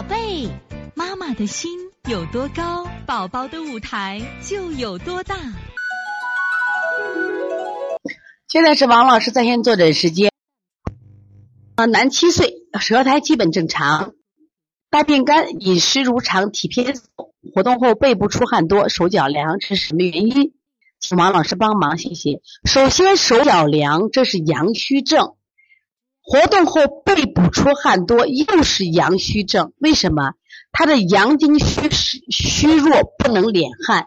宝贝，妈妈的心有多高，宝宝的舞台就有多大。现在是王老师在线坐诊时间。啊，男七岁，舌苔基本正常，大便干，饮食如常，体偏，活动后背部出汗多，手脚凉，这是什么原因？请王老师帮忙，谢谢。首先，手脚凉，这是阳虚症。活动后背部出汗多，又是阳虚症。为什么？他的阳经虚虚弱，不能敛汗。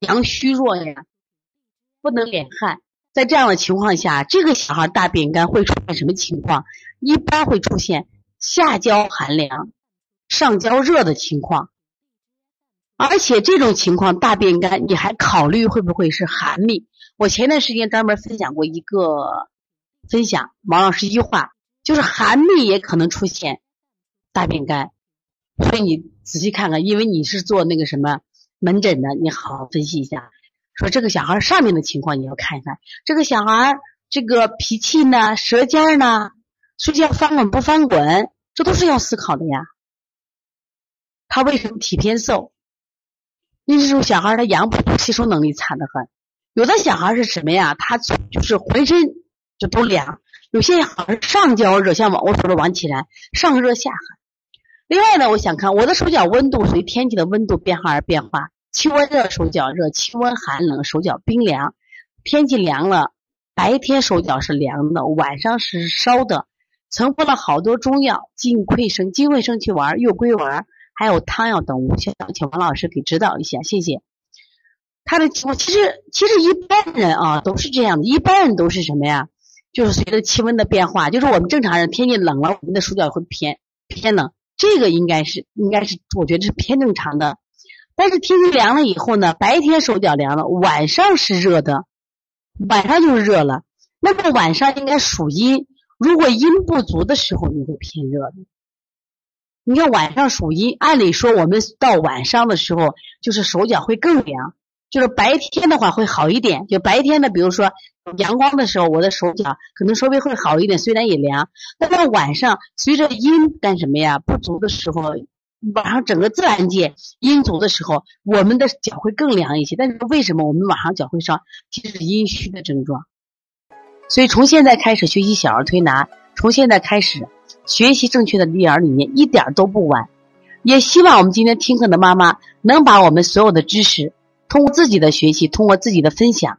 阳虚弱呀，不能敛汗。在这样的情况下，这个小孩大便干会出现什么情况？一般会出现下焦寒凉、上焦热的情况。而且这种情况大便干，你还考虑会不会是寒秘？我前段时间专门分享过一个。分享王老师一句话，就是寒秘也可能出现大便干，所以你仔细看看，因为你是做那个什么门诊的，你好好分析一下，说这个小孩上面的情况你要看一看，这个小孩这个脾气呢，舌尖呢，睡觉翻滚不翻滚，这都是要思考的呀。他为什么体偏瘦？那时候小孩他阳不足，吸收能力差得很。有的小孩是什么呀？他就是浑身。就都凉，有些人好像上焦热，像我说的王启然，上热下寒。另外呢，我想看我的手脚温度随天气的温度变化而变化，气温热手脚热，气温寒冷手脚冰凉。天气凉了，白天手脚是凉的，晚上是烧的。曾服了好多中药，金匮生、金匮生去丸、右归丸，还有汤药等无效，请王老师给指导一下，谢谢。他的情况其实其实一般人啊都是这样的，一般人都是什么呀？就是随着气温的变化，就是我们正常人天气冷了，我们的手脚会偏偏冷，这个应该是应该是我觉得是偏正常的。但是天气凉了以后呢，白天手脚凉了，晚上是热的，晚上就是热了。那么晚上应该属阴，如果阴不足的时候，你会偏热的。你看晚上属阴，按理说我们到晚上的时候，就是手脚会更凉。就是白天的话会好一点，就白天的，比如说阳光的时候，我的手脚可能稍微会好一点，虽然也凉。但到晚上，随着阴干什么呀不足的时候，晚上整个自然界阴足的时候，我们的脚会更凉一些。但是为什么我们晚上脚会烧？其实是阴虚的症状。所以从现在开始学习小儿推拿，从现在开始学习正确的育儿理念，一点都不晚。也希望我们今天听课的妈妈能把我们所有的知识。通过自己的学习，通过自己的分享，